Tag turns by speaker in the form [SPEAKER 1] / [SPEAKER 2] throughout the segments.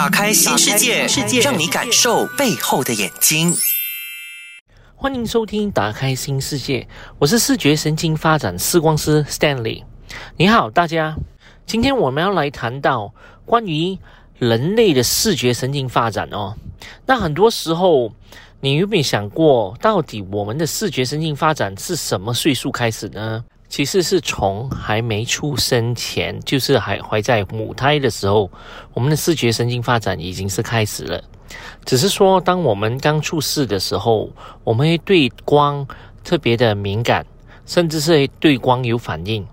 [SPEAKER 1] 打开新世界，让你感受背后的眼睛。
[SPEAKER 2] 欢迎收听《打开新世界》，我是视觉神经发展视光师 Stanley。你好，大家。今天我们要来谈到关于人类的视觉神经发展哦。那很多时候，你有没有想过，到底我们的视觉神经发展是什么岁数开始呢？其实是从还没出生前，就是还怀在母胎的时候，我们的视觉神经发展已经是开始了。只是说，当我们刚出世的时候，我们会对光特别的敏感，甚至是对光有反应。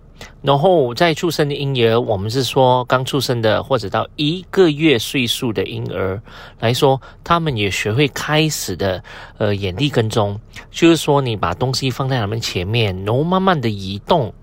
[SPEAKER 2] 然后在出生的婴儿，我们是说刚出生的或者到一个月岁数的婴儿来说，他们也学会开始的呃眼力跟踪，就是说你把东西放在他们前面，然后慢慢的移动，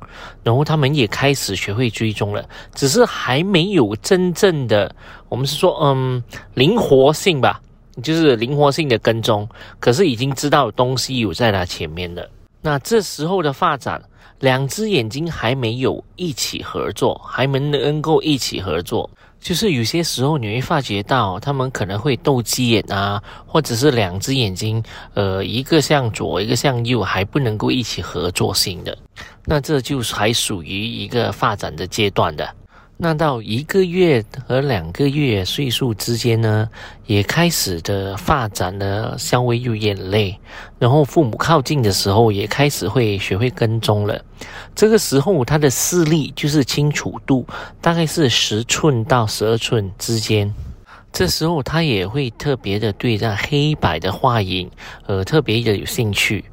[SPEAKER 2] 然后他们也开始学会追踪了，只是还没有真正的我们是说嗯灵活性吧，就是灵活性的跟踪，可是已经知道东西有在他前面了。那这时候的发展。两只眼睛还没有一起合作，还没能够一起合作，就是有些时候你会发觉到，他们可能会斗鸡眼啊，或者是两只眼睛，呃，一个向左，一个向右，还不能够一起合作性的，那这就还属于一个发展的阶段的。那到一个月和两个月岁数之间呢，也开始的发展了，稍微有眼泪。然后父母靠近的时候，也开始会学会跟踪了。这个时候，他的视力就是清楚度大概是十寸到十二寸之间。这时候，他也会特别的对这黑白的画影，呃，特别的有兴趣。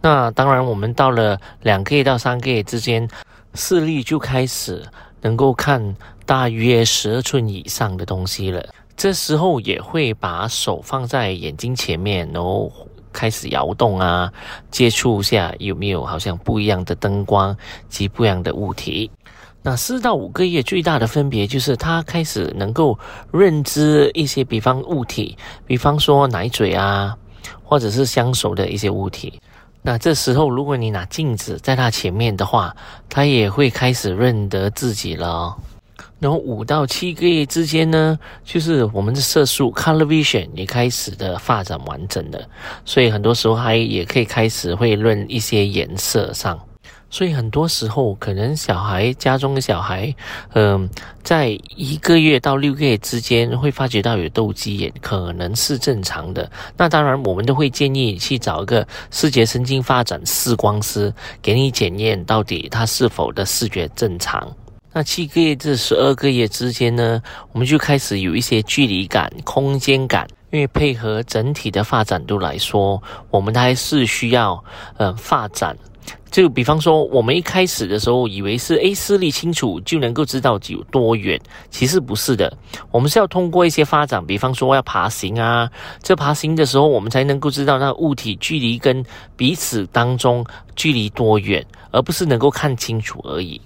[SPEAKER 2] 那当然，我们到了两个月到三个月之间，视力就开始。能够看大约十二寸以上的东西了，这时候也会把手放在眼睛前面，然后开始摇动啊，接触一下有没有好像不一样的灯光及不一样的物体。那四到五个月最大的分别就是，他开始能够认知一些，比方物体，比方说奶嘴啊，或者是相熟的一些物体。那这时候，如果你拿镜子在它前面的话，它也会开始认得自己了。然后五到七个月之间呢，就是我们的色素 （color vision） 也开始的发展完整了，所以很多时候还也可以开始会认一些颜色上。所以很多时候，可能小孩家中的小孩，嗯，在一个月到六个月之间会发觉到有斗鸡眼，可能是正常的。那当然，我们都会建议去找一个视觉神经发展视光师，给你检验到底他是否的视觉正常。那七个月至十二个月之间呢，我们就开始有一些距离感、空间感，因为配合整体的发展度来说，我们还是需要嗯发展。就比方说，我们一开始的时候以为是诶视力清楚就能够知道有多远，其实不是的。我们是要通过一些发展，比方说要爬行啊，这爬行的时候，我们才能够知道那物体距离跟彼此当中距离多远，而不是能够看清楚而已。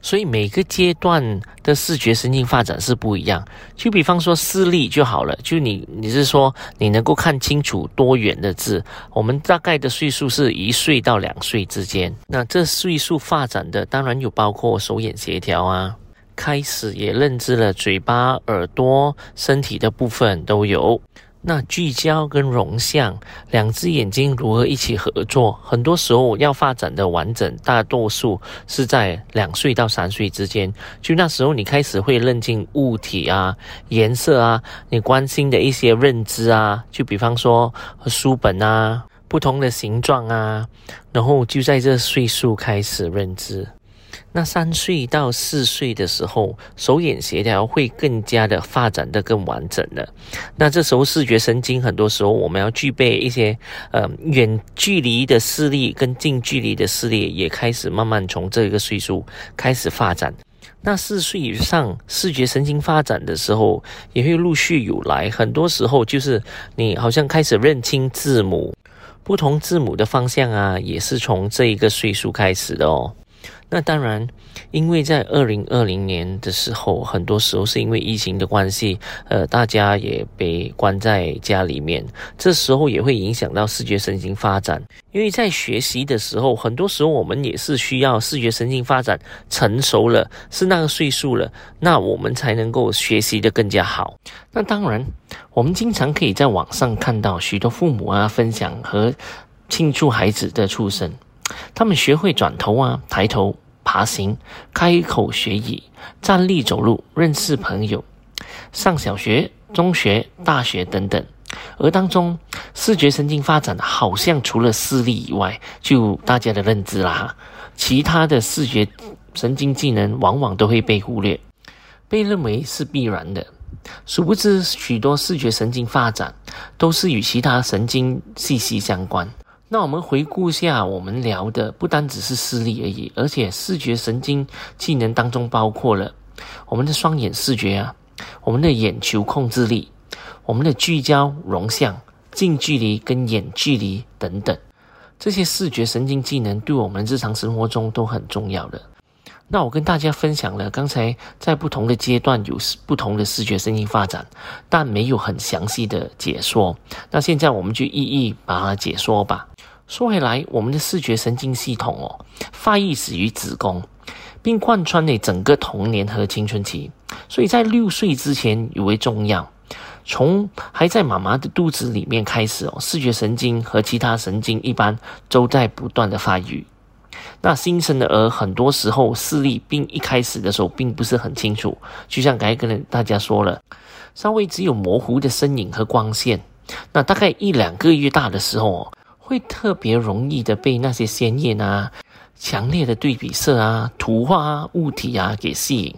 [SPEAKER 2] 所以每个阶段的视觉神经发展是不一样。就比方说视力就好了，就你你是说你能够看清楚多远的字？我们大概的岁数是一岁到两岁之间。那这岁数发展的当然有包括手眼协调啊，开始也认知了嘴巴、耳朵、身体的部分都有。那聚焦跟融像两只眼睛如何一起合作？很多时候要发展的完整，大多数是在两岁到三岁之间。就那时候，你开始会认清物体啊、颜色啊，你关心的一些认知啊，就比方说书本啊、不同的形状啊，然后就在这岁数开始认知。那三岁到四岁的时候，手眼协调会更加的发展的更完整了。那这时候视觉神经很多时候我们要具备一些呃远距离的视力跟近距离的视力也开始慢慢从这个岁数开始发展。那四岁以上视觉神经发展的时候也会陆续有来，很多时候就是你好像开始认清字母，不同字母的方向啊，也是从这一个岁数开始的哦。那当然，因为在二零二零年的时候，很多时候是因为疫情的关系，呃，大家也被关在家里面，这时候也会影响到视觉神经发展。因为在学习的时候，很多时候我们也是需要视觉神经发展成熟了，是那个岁数了，那我们才能够学习的更加好。那当然，我们经常可以在网上看到许多父母啊分享和庆祝孩子的出生。他们学会转头啊、抬头、爬行、开口学语、站立走路、认识朋友、上小学、中学、大学等等。而当中视觉神经发展好像除了视力以外，就大家的认知啦，其他的视觉神经技能往往都会被忽略，被认为是必然的。殊不知，许多视觉神经发展都是与其他神经息息相关。那我们回顾下，我们聊的不单只是视力而已，而且视觉神经技能当中包括了我们的双眼视觉啊，我们的眼球控制力，我们的聚焦、容像、近距离跟远距离等等，这些视觉神经技能对我们日常生活中都很重要的。那我跟大家分享了刚才在不同的阶段有不同的视觉神经发展，但没有很详细的解说。那现在我们就一一把它解说吧。说回来，我们的视觉神经系统哦，发育始于子宫，并贯穿了整个童年和青春期，所以在六岁之前尤为重要。从还在妈妈的肚子里面开始哦，视觉神经和其他神经一般都在不断的发育。那新生的儿很多时候视力并一开始的时候并不是很清楚，就像刚才跟大家说了，稍微只有模糊的身影和光线。那大概一两个月大的时候哦。会特别容易的被那些鲜艳啊、强烈的对比色啊、图画啊、物体啊给吸引，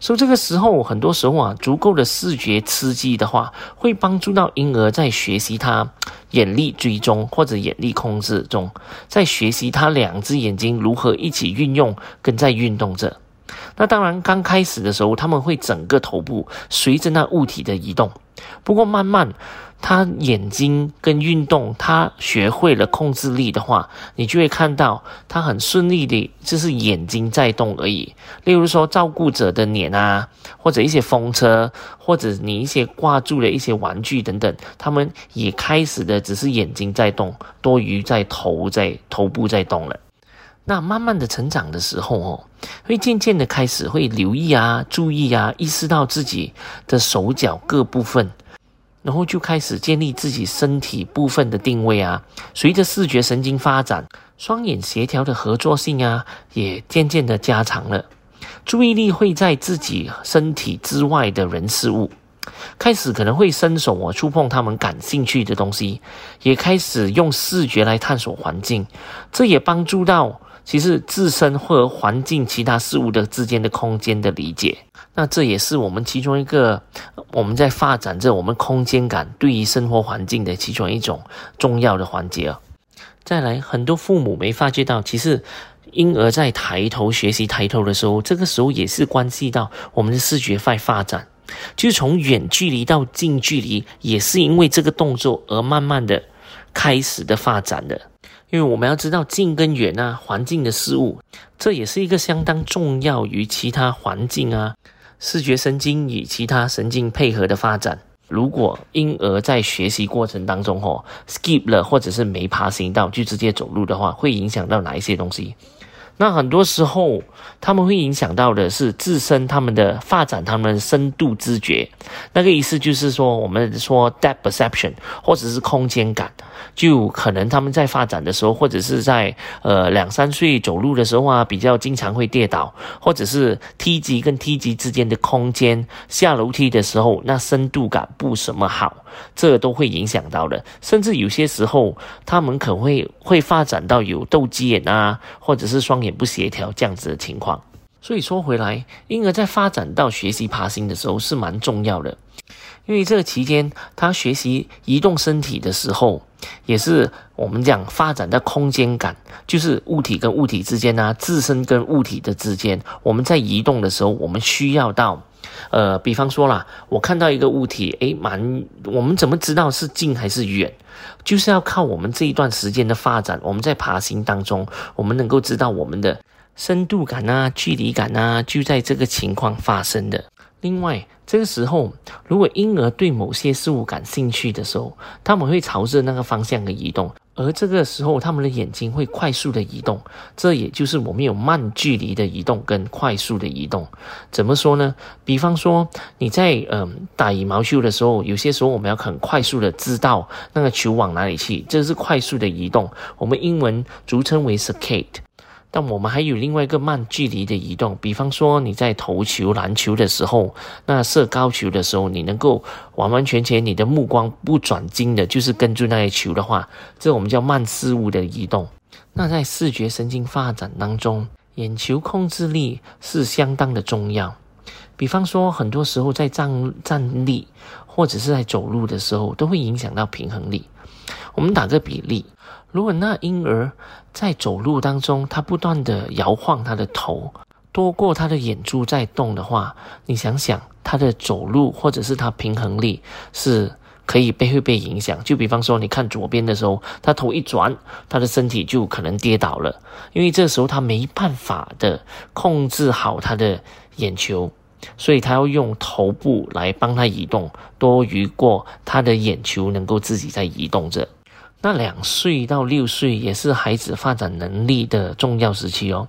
[SPEAKER 2] 所以这个时候，很多时候啊，足够的视觉刺激的话，会帮助到婴儿在学习他眼力追踪或者眼力控制中，在学习他两只眼睛如何一起运用跟在运动着。那当然，刚开始的时候，他们会整个头部随着那物体的移动，不过慢慢。他眼睛跟运动，他学会了控制力的话，你就会看到他很顺利的，就是眼睛在动而已。例如说，照顾者的脸啊，或者一些风车，或者你一些挂住的一些玩具等等，他们也开始的只是眼睛在动，多余在头在头部在动了。那慢慢的成长的时候哦，会渐渐的开始会留意啊，注意啊，意识到自己的手脚各部分。然后就开始建立自己身体部分的定位啊，随着视觉神经发展，双眼协调的合作性啊，也渐渐的加强了。注意力会在自己身体之外的人事物，开始可能会伸手啊触碰他们感兴趣的东西，也开始用视觉来探索环境，这也帮助到。其实自身或环境其他事物的之间的空间的理解，那这也是我们其中一个我们在发展着我们空间感对于生活环境的其中一种重要的环节。再来，很多父母没发觉到，其实婴儿在抬头学习抬头的时候，这个时候也是关系到我们的视觉快发展，就是从远距离到近距离，也是因为这个动作而慢慢的开始的发展的。因为我们要知道近跟远啊，环境的事物，这也是一个相当重要于其他环境啊，视觉神经与其他神经配合的发展。如果婴儿在学习过程当中哦 skip 了，或者是没爬行到就直接走路的话，会影响到哪一些东西？那很多时候他们会影响到的是自身他们的发展，他们深度知觉。那个意思就是说，我们说 depth perception 或者是空间感。就可能他们在发展的时候，或者是在呃两三岁走路的时候啊，比较经常会跌倒，或者是梯级跟梯级之间的空间，下楼梯的时候那深度感不什么好，这都会影响到的。甚至有些时候，他们可会会发展到有斗鸡眼啊，或者是双也不协调这样子的情况。所以说回来，婴儿在发展到学习爬行的时候是蛮重要的，因为这个期间他学习移动身体的时候。也是我们讲发展的空间感，就是物体跟物体之间啊，自身跟物体的之间，我们在移动的时候，我们需要到，呃，比方说啦，我看到一个物体，诶，蛮，我们怎么知道是近还是远？就是要靠我们这一段时间的发展，我们在爬行当中，我们能够知道我们的深度感啊、距离感啊，就在这个情况发生的。另外，这个时候，如果婴儿对某些事物感兴趣的时候，他们会朝着那个方向的移动，而这个时候，他们的眼睛会快速的移动。这也就是我们有慢距离的移动跟快速的移动。怎么说呢？比方说，你在嗯打羽毛球的时候，有些时候我们要很快速的知道那个球往哪里去，这是快速的移动，我们英文俗称为 skate。但我们还有另外一个慢距离的移动，比方说你在投球篮球的时候，那射高球的时候，你能够完完全全你的目光不转睛的，就是跟住那些球的话，这我们叫慢事物的移动。那在视觉神经发展当中，眼球控制力是相当的重要。比方说，很多时候在站站立或者是在走路的时候，都会影响到平衡力。我们打个比例。如果那婴儿在走路当中，他不断的摇晃他的头，多过他的眼珠在动的话，你想想，他的走路或者是他平衡力是可以被会被影响。就比方说，你看左边的时候，他头一转，他的身体就可能跌倒了，因为这时候他没办法的控制好他的眼球，所以他要用头部来帮他移动，多余过他的眼球能够自己在移动着。那两岁到六岁也是孩子发展能力的重要时期哦。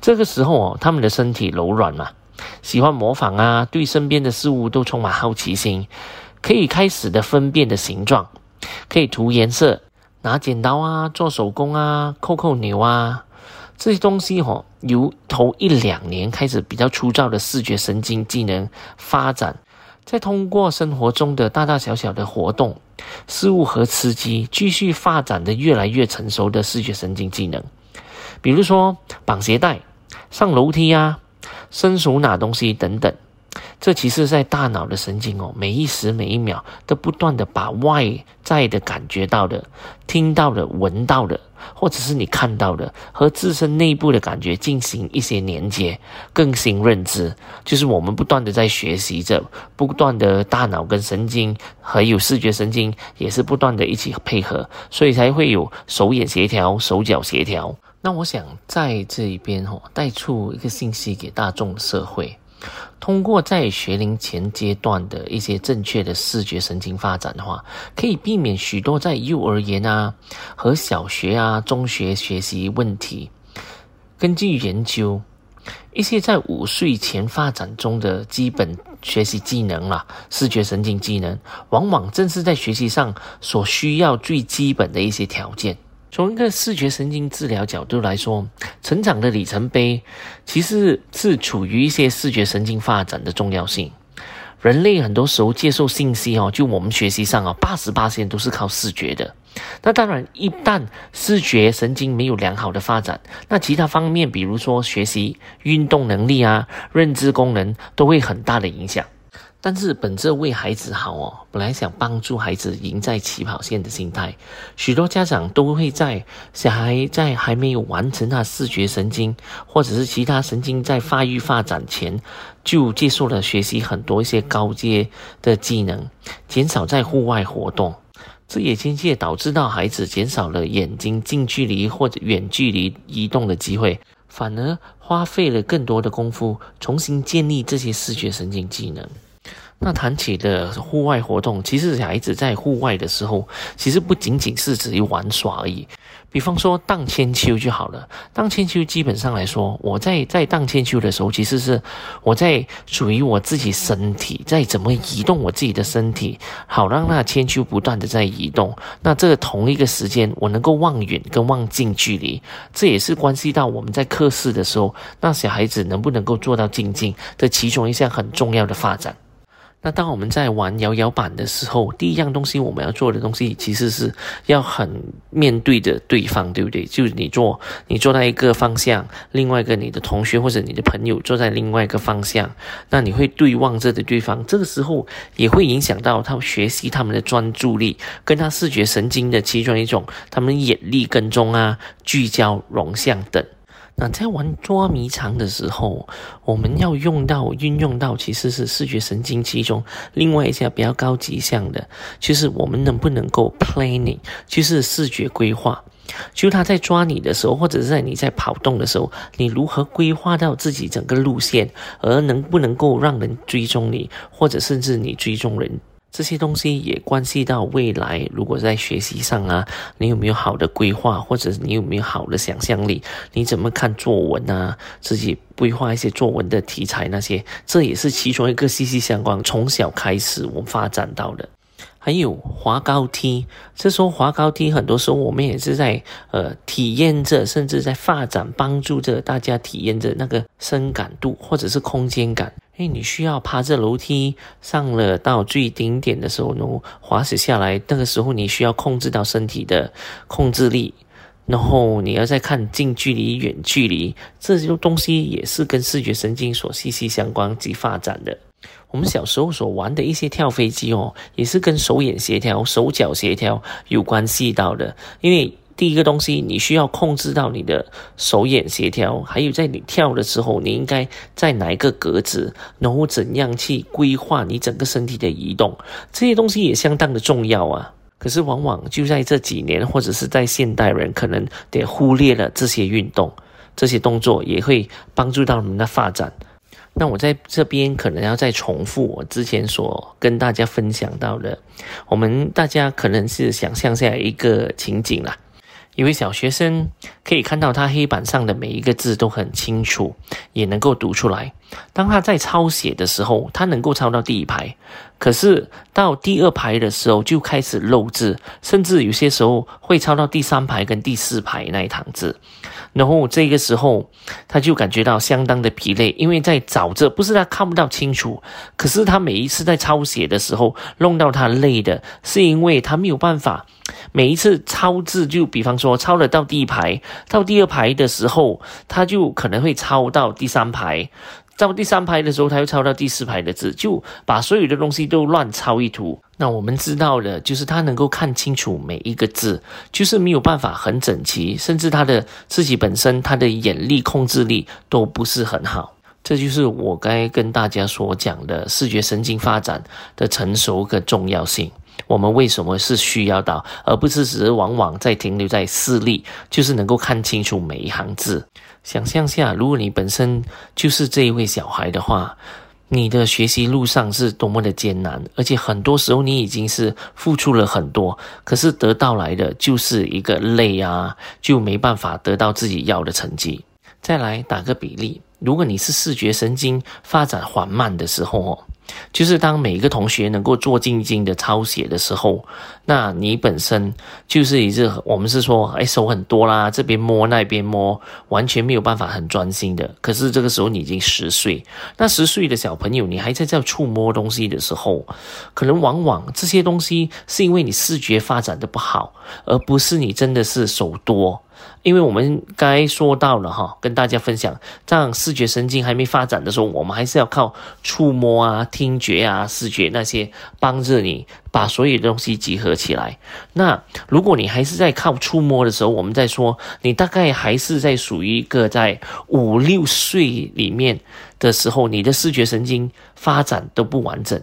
[SPEAKER 2] 这个时候哦，他们的身体柔软嘛，喜欢模仿啊，对身边的事物都充满好奇心，可以开始的分辨的形状，可以涂颜色，拿剪刀啊，做手工啊，扣扣钮啊，这些东西哦，由头一两年开始比较粗糙的视觉神经技能发展。再通过生活中的大大小小的活动、事物和刺激，继续发展的越来越成熟的视觉神经技能，比如说绑鞋带、上楼梯啊、伸手拿东西等等。这其实，在大脑的神经哦，每一时每一秒都不断的把外在的感觉到的、听到的、闻到的，或者是你看到的，和自身内部的感觉进行一些连接、更新认知，就是我们不断的在学习着，不断的大脑跟神经还有视觉神经也是不断的一起配合，所以才会有手眼协调、手脚协调。那我想在这一边哦，带出一个信息给大众社会。通过在学龄前阶段的一些正确的视觉神经发展的话，可以避免许多在幼儿园啊和小学啊、中学学习问题。根据研究，一些在五岁前发展中的基本学习技能啦，视觉神经技能，往往正是在学习上所需要最基本的一些条件。从一个视觉神经治疗角度来说，成长的里程碑其实是处于一些视觉神经发展的重要性。人类很多时候接受信息哦，就我们学习上啊，八十八线都是靠视觉的。那当然，一旦视觉神经没有良好的发展，那其他方面，比如说学习、运动能力啊、认知功能，都会很大的影响。但是本着为孩子好哦，本来想帮助孩子赢在起跑线的心态，许多家长都会在小孩在还没有完成他视觉神经或者是其他神经在发育发展前，就接受了学习很多一些高阶的技能，减少在户外活动，这也间接导致到孩子减少了眼睛近距离或者远距离移动的机会，反而花费了更多的功夫重新建立这些视觉神经技能。那谈起的户外活动，其实孩子在户外的时候，其实不仅仅是指于玩耍而已。比方说荡千秋就好了。荡千秋基本上来说，我在在荡千秋的时候，其实是我在属于我自己身体在怎么移动我自己的身体，好让那千秋不断的在移动。那这个同一个时间，我能够望远跟望近距离，这也是关系到我们在课室的时候，那小孩子能不能够做到静静的其中一项很重要的发展。那当我们在玩摇摇板的时候，第一样东西我们要做的东西，其实是要很面对着对方，对不对？就是你坐，你坐在一个方向，另外一个你的同学或者你的朋友坐在另外一个方向，那你会对望着的对方，这个时候也会影响到他学习他们的专注力，跟他视觉神经的其中一种，他们眼力跟踪啊、聚焦、融像等。那在玩捉迷藏的时候，我们要用到、运用到，其实是视觉神经其中另外一项比较高级项的，就是我们能不能够 planning，就是视觉规划。就他在抓你的时候，或者是在你在跑动的时候，你如何规划到自己整个路线，而能不能够让人追踪你，或者甚至你追踪人。这些东西也关系到未来，如果在学习上啊，你有没有好的规划，或者你有没有好的想象力？你怎么看作文啊？自己规划一些作文的题材那些，这也是其中一个息息相关。从小开始我们发展到的，还有滑高梯。这时候滑高梯，很多时候我们也是在呃体验着，甚至在发展，帮助着大家体验着那个深感度或者是空间感。哎，你需要爬着楼梯上了到最顶点的时候呢，滑驶下来，那个时候你需要控制到身体的控制力，然后你要再看近距离、远距离，这些东西也是跟视觉神经所息息相关及发展的。我们小时候所玩的一些跳飞机哦，也是跟手眼协调、手脚协调有关系到的，因为。第一个东西，你需要控制到你的手眼协调，还有在你跳的时候，你应该在哪一个格子，然后怎样去规划你整个身体的移动，这些东西也相当的重要啊。可是往往就在这几年，或者是在现代人，可能得忽略了这些运动，这些动作也会帮助到我们的发展。那我在这边可能要再重复我之前所跟大家分享到的，我们大家可能是想象下一个情景啦。一位小学生可以看到他黑板上的每一个字都很清楚，也能够读出来。当他在抄写的时候，他能够抄到第一排，可是到第二排的时候就开始漏字，甚至有些时候会抄到第三排跟第四排那一行字。然后这个时候他就感觉到相当的疲累，因为在找着，不是他看不到清楚，可是他每一次在抄写的时候弄到他累的，是因为他没有办法。每一次抄字，就比方说抄了到第一排，到第二排的时候，他就可能会抄到第三排，到第三排的时候，他又抄到第四排的字，就把所有的东西都乱抄一图。那我们知道的，就是他能够看清楚每一个字，就是没有办法很整齐，甚至他的自己本身他的眼力控制力都不是很好。这就是我该跟大家所讲的视觉神经发展的成熟跟重要性。我们为什么是需要到，而不是只是往往在停留在视力，就是能够看清楚每一行字。想象下，如果你本身就是这一位小孩的话，你的学习路上是多么的艰难，而且很多时候你已经是付出了很多，可是得到来的就是一个累啊，就没办法得到自己要的成绩。再来打个比例，如果你是视觉神经发展缓慢的时候哦。就是当每一个同学能够做静静的抄写的时候，那你本身就是一直我们是说，哎，手很多啦，这边摸那边摸，完全没有办法很专心的。可是这个时候你已经十岁，那十岁的小朋友，你还在这触摸东西的时候，可能往往这些东西是因为你视觉发展的不好，而不是你真的是手多。因为我们该说到了哈，跟大家分享，样视觉神经还没发展的时候，我们还是要靠触摸啊、听觉啊、视觉那些帮着你把所有的东西集合起来。那如果你还是在靠触摸的时候，我们在说，你大概还是在属于一个在五六岁里面的时候，你的视觉神经发展都不完整。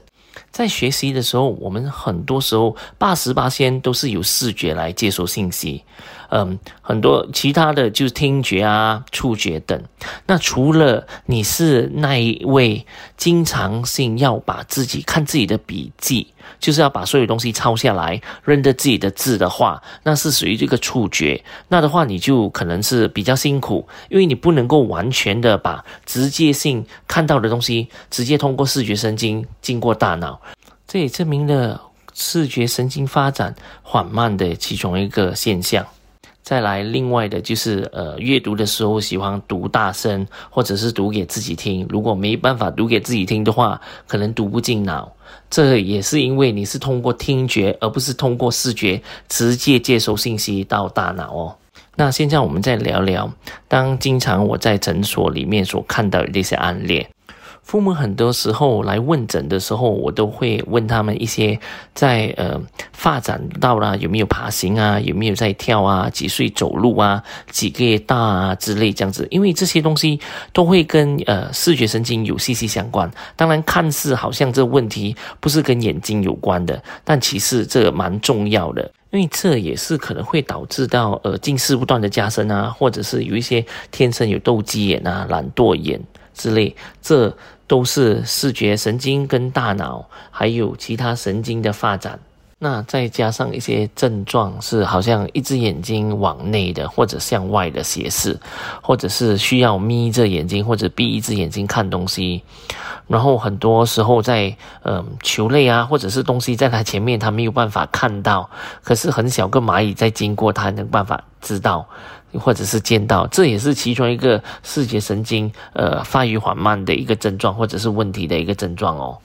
[SPEAKER 2] 在学习的时候，我们很多时候八十八先都是由视觉来接收信息。嗯，很多其他的就是听觉啊、触觉等。那除了你是那一位经常性要把自己看自己的笔记，就是要把所有东西抄下来、认得自己的字的话，那是属于这个触觉。那的话，你就可能是比较辛苦，因为你不能够完全的把直接性看到的东西直接通过视觉神经经过大脑。这也证明了视觉神经发展缓慢的其中一个现象。再来，另外的就是，呃，阅读的时候喜欢读大声，或者是读给自己听。如果没办法读给自己听的话，可能读不进脑。这也是因为你是通过听觉，而不是通过视觉直接接收信息到大脑哦。那现在我们再聊聊，当经常我在诊所里面所看到的这些案例。父母很多时候来问诊的时候，我都会问他们一些在呃发展到了有没有爬行啊，有没有在跳啊，几岁走路啊，几个月大啊之类这样子，因为这些东西都会跟呃视觉神经有息息相关。当然，看似好像这问题不是跟眼睛有关的，但其实这蛮重要的，因为这也是可能会导致到呃近视不断的加深啊，或者是有一些天生有斗鸡眼啊、懒惰眼之类这。都是视觉神经跟大脑还有其他神经的发展，那再加上一些症状是好像一只眼睛往内的或者向外的斜视，或者是需要眯着眼睛或者闭一只眼睛看东西，然后很多时候在嗯球类啊或者是东西在他前面他没有办法看到，可是很小个蚂蚁在经过他能办法知道。或者是见到，这也是其中一个视觉神经呃发育缓慢的一个症状，或者是问题的一个症状哦。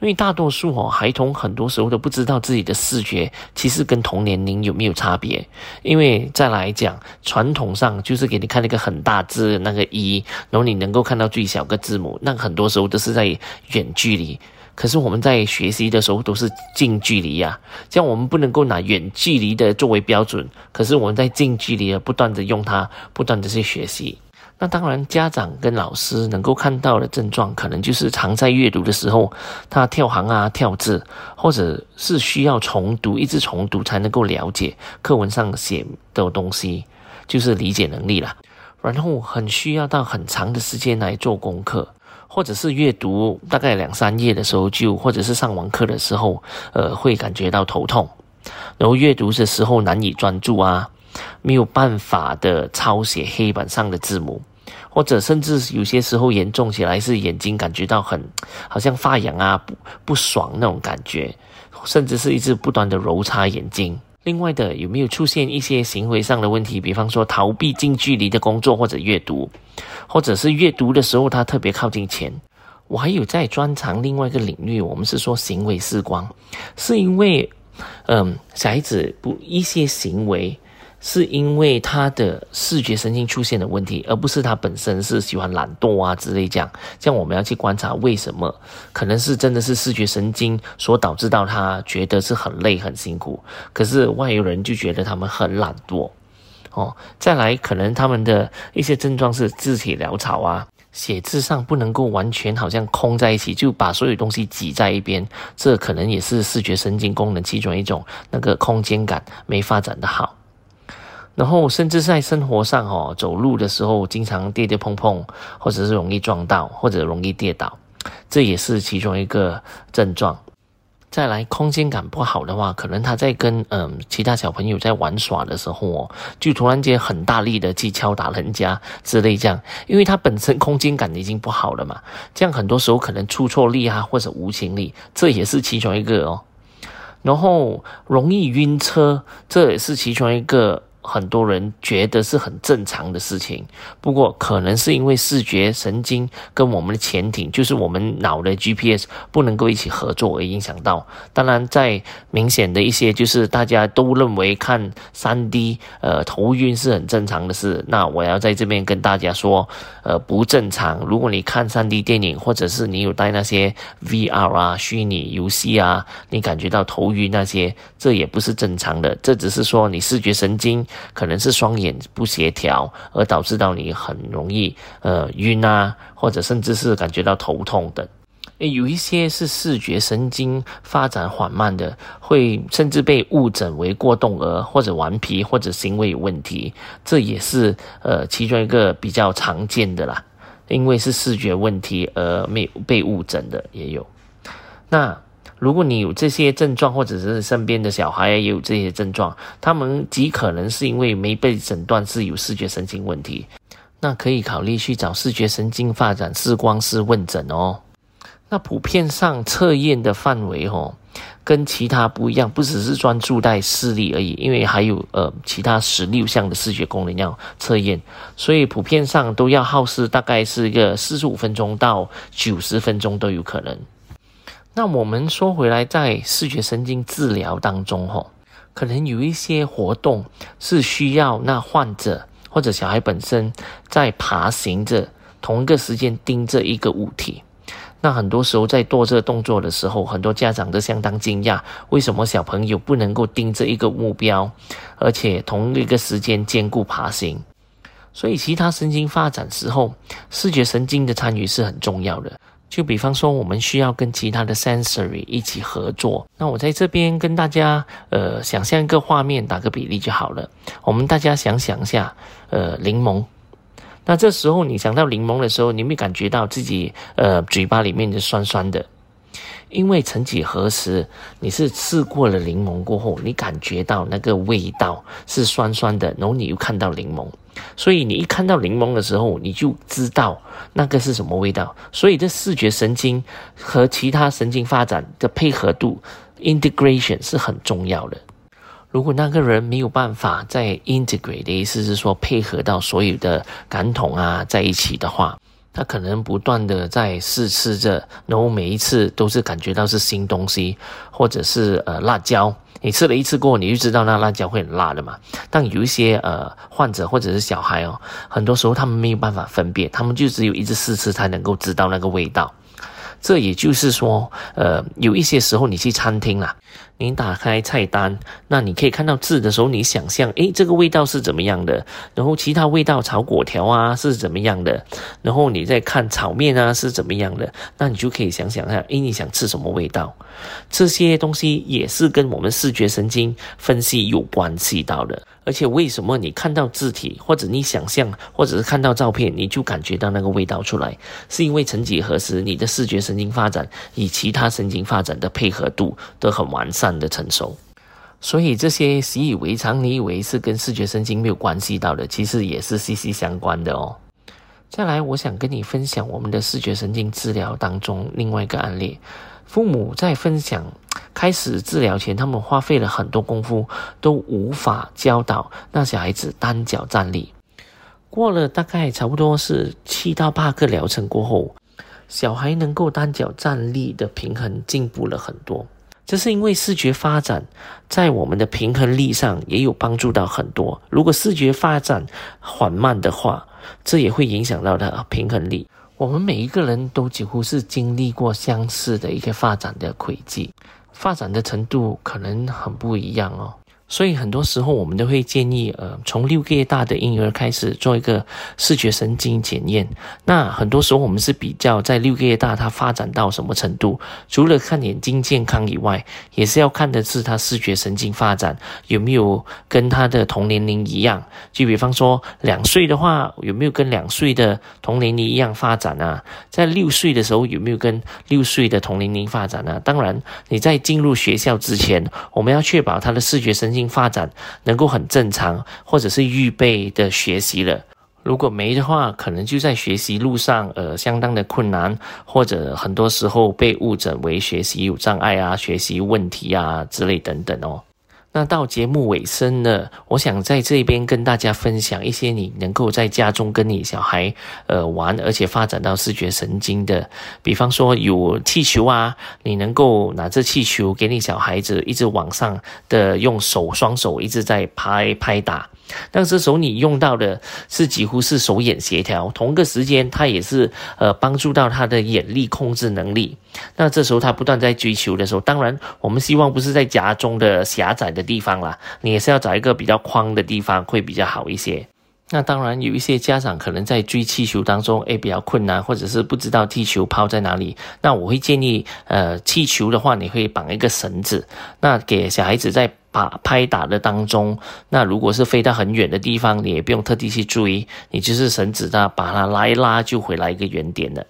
[SPEAKER 2] 因为大多数哦孩童很多时候都不知道自己的视觉其实跟同年龄有没有差别。因为再来讲，传统上就是给你看那个很大字那个一，然后你能够看到最小个字母，那很多时候都是在远距离。可是我们在学习的时候都是近距离呀，这样我们不能够拿远距离的作为标准。可是我们在近距离的不断的用它，不断的去学习。那当然，家长跟老师能够看到的症状，可能就是常在阅读的时候，他跳行啊、跳字，或者是需要重读，一直重读才能够了解课文上写的东西，就是理解能力了。然后很需要到很长的时间来做功课。或者是阅读大概两三页的时候，就或者是上完课的时候，呃，会感觉到头痛，然后阅读的时候难以专注啊，没有办法的抄写黑板上的字母，或者甚至有些时候严重起来是眼睛感觉到很好像发痒啊，不不爽那种感觉，甚至是一直不断的揉擦眼睛。另外的有没有出现一些行为上的问题？比方说逃避近距离的工作或者阅读，或者是阅读的时候他特别靠近钱。我还有在专长另外一个领域，我们是说行为视光，是因为，嗯，小孩子不一些行为。是因为他的视觉神经出现的问题，而不是他本身是喜欢懒惰啊之类这样。这样我们要去观察为什么，可能是真的是视觉神经所导致到他觉得是很累很辛苦，可是外有人就觉得他们很懒惰哦。再来，可能他们的一些症状是字体潦草啊，写字上不能够完全好像空在一起，就把所有东西挤在一边，这可能也是视觉神经功能其中一种那个空间感没发展的好。然后，甚至在生活上，哦，走路的时候经常跌跌碰碰，或者是容易撞到，或者容易跌倒，这也是其中一个症状。再来，空间感不好的话，可能他在跟嗯其他小朋友在玩耍的时候哦，就突然间很大力的去敲打人家之类这样，因为他本身空间感已经不好了嘛，这样很多时候可能出错力啊，或者无情力，这也是其中一个哦。然后容易晕车，这也是其中一个。很多人觉得是很正常的事情，不过可能是因为视觉神经跟我们的潜艇，就是我们脑的 GPS 不能够一起合作而影响到。当然，在明显的一些就是大家都认为看三 D 呃头晕是很正常的事，那我要在这边跟大家说，呃不正常。如果你看三 D 电影，或者是你有带那些 VR 啊虚拟游戏啊，你感觉到头晕那些，这也不是正常的，这只是说你视觉神经。可能是双眼不协调，而导致到你很容易呃晕啊，或者甚至是感觉到头痛等。有一些是视觉神经发展缓慢的，会甚至被误诊为过动儿或者顽皮或者行为有问题，这也是呃其中一个比较常见的啦。因为是视觉问题而没被误诊的也有。那。如果你有这些症状，或者是身边的小孩也有这些症状，他们极可能是因为没被诊断是有视觉神经问题，那可以考虑去找视觉神经发展视光师问诊哦。那普遍上测验的范围哦，跟其他不一样，不只是专注在视力而已，因为还有呃其他十六项的视觉功能要测验，所以普遍上都要耗时大概是一个四十五分钟到九十分钟都有可能。那我们说回来，在视觉神经治疗当中，吼，可能有一些活动是需要那患者或者小孩本身在爬行着同一个时间盯着一个物体，那很多时候在做这个动作的时候，很多家长都相当惊讶，为什么小朋友不能够盯着一个目标，而且同一个时间兼顾爬行？所以，其他神经发展时候，视觉神经的参与是很重要的。就比方说，我们需要跟其他的 sensory 一起合作。那我在这边跟大家，呃，想象一个画面，打个比例就好了。我们大家想想一下，呃，柠檬。那这时候你想到柠檬的时候，你有没有感觉到自己，呃，嘴巴里面是酸酸的？因为曾几何时，你是吃过了柠檬过后，你感觉到那个味道是酸酸的，然后你又看到柠檬，所以你一看到柠檬的时候，你就知道那个是什么味道。所以这视觉神经和其他神经发展的配合度 （integration） 是很重要的。如果那个人没有办法在 integrate 的意思是说配合到所有的感统啊在一起的话。他可能不断的在试吃着，然后每一次都是感觉到是新东西，或者是呃辣椒，你吃了一次过后，你就知道那辣椒会很辣的嘛。但有一些呃患者或者是小孩哦，很多时候他们没有办法分辨，他们就只有一直试吃才能够知道那个味道。这也就是说，呃，有一些时候你去餐厅啦。你打开菜单，那你可以看到字的时候，你想象，诶，这个味道是怎么样的？然后其他味道炒粿条啊是怎么样的？然后你再看炒面啊是怎么样的？那你就可以想想看，诶，你想吃什么味道？这些东西也是跟我们视觉神经分析有关系到的。而且为什么你看到字体，或者你想象，或者是看到照片，你就感觉到那个味道出来？是因为曾几何时，你的视觉神经发展与其他神经发展的配合度都很完善。的成熟，所以这些习以为常，你以为是跟视觉神经没有关系到的，其实也是息息相关的哦。再来，我想跟你分享我们的视觉神经治疗当中另外一个案例。父母在分享开始治疗前，他们花费了很多功夫，都无法教导那小孩子单脚站立。过了大概差不多是七到八个疗程过后，小孩能够单脚站立的平衡进步了很多。这是因为视觉发展在我们的平衡力上也有帮助到很多。如果视觉发展缓慢的话，这也会影响到的平衡力。我们每一个人都几乎是经历过相似的一个发展的轨迹，发展的程度可能很不一样哦。所以很多时候我们都会建议，呃，从六个月大的婴儿开始做一个视觉神经检验。那很多时候我们是比较在六个月大他发展到什么程度，除了看眼睛健康以外，也是要看的是他视觉神经发展有没有跟他的同年龄一样。就比方说两岁的话，有没有跟两岁的同年龄一样发展啊？在六岁的时候有没有跟六岁的同年龄发展啊？当然，你在进入学校之前，我们要确保他的视觉神经。发展能够很正常，或者是预备的学习了。如果没的话，可能就在学习路上，呃，相当的困难，或者很多时候被误诊为学习有障碍啊、学习问题啊之类等等哦。那到节目尾声呢，我想在这边跟大家分享一些你能够在家中跟你小孩呃玩，而且发展到视觉神经的，比方说有气球啊，你能够拿着气球给你小孩子一直往上的用手双手一直在拍拍打。但这时候你用到的是几乎是手眼协调，同个时间它也是呃帮助到他的眼力控制能力。那这时候他不断在追求的时候，当然我们希望不是在家中的狭窄的地方啦，你也是要找一个比较宽的地方会比较好一些。那当然有一些家长可能在追气球当中，诶比较困难，或者是不知道气球抛在哪里。那我会建议，呃，气球的话，你会绑一个绳子，那给小孩子在。把拍打的当中，那如果是飞到很远的地方，你也不用特地去追，你就是绳子呢把它拉一拉就回来一个原点了。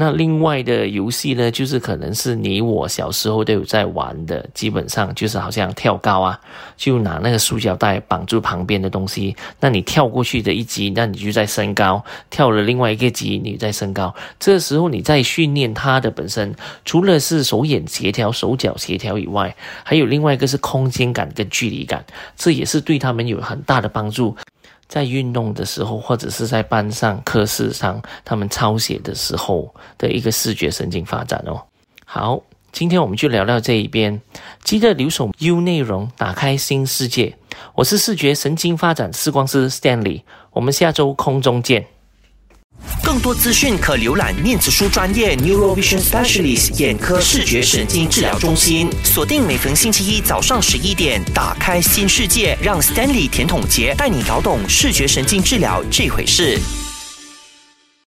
[SPEAKER 2] 那另外的游戏呢，就是可能是你我小时候都有在玩的，基本上就是好像跳高啊，就拿那个塑胶带绑住旁边的东西，那你跳过去的一级，那你就在升高；跳了另外一个级，你在升高。这时候你在训练它的本身，除了是手眼协调、手脚协调以外，还有另外一个是空间感跟距离感，这也是对他们有很大的帮助。在运动的时候，或者是在班上课室上，他们抄写的时候的一个视觉神经发展哦。好，今天我们就聊到这一边，记得留守 U 内容，打开新世界。我是视觉神经发展视光师 Stanley，我们下周空中见。
[SPEAKER 1] 更多资讯可浏览念子书专业 Neurovision Specialist 眼科视觉神经治疗中心。锁定每逢星期一早上十一点，打开新世界，让 Stanley 甜筒节带你搞懂视觉神经治疗这回事。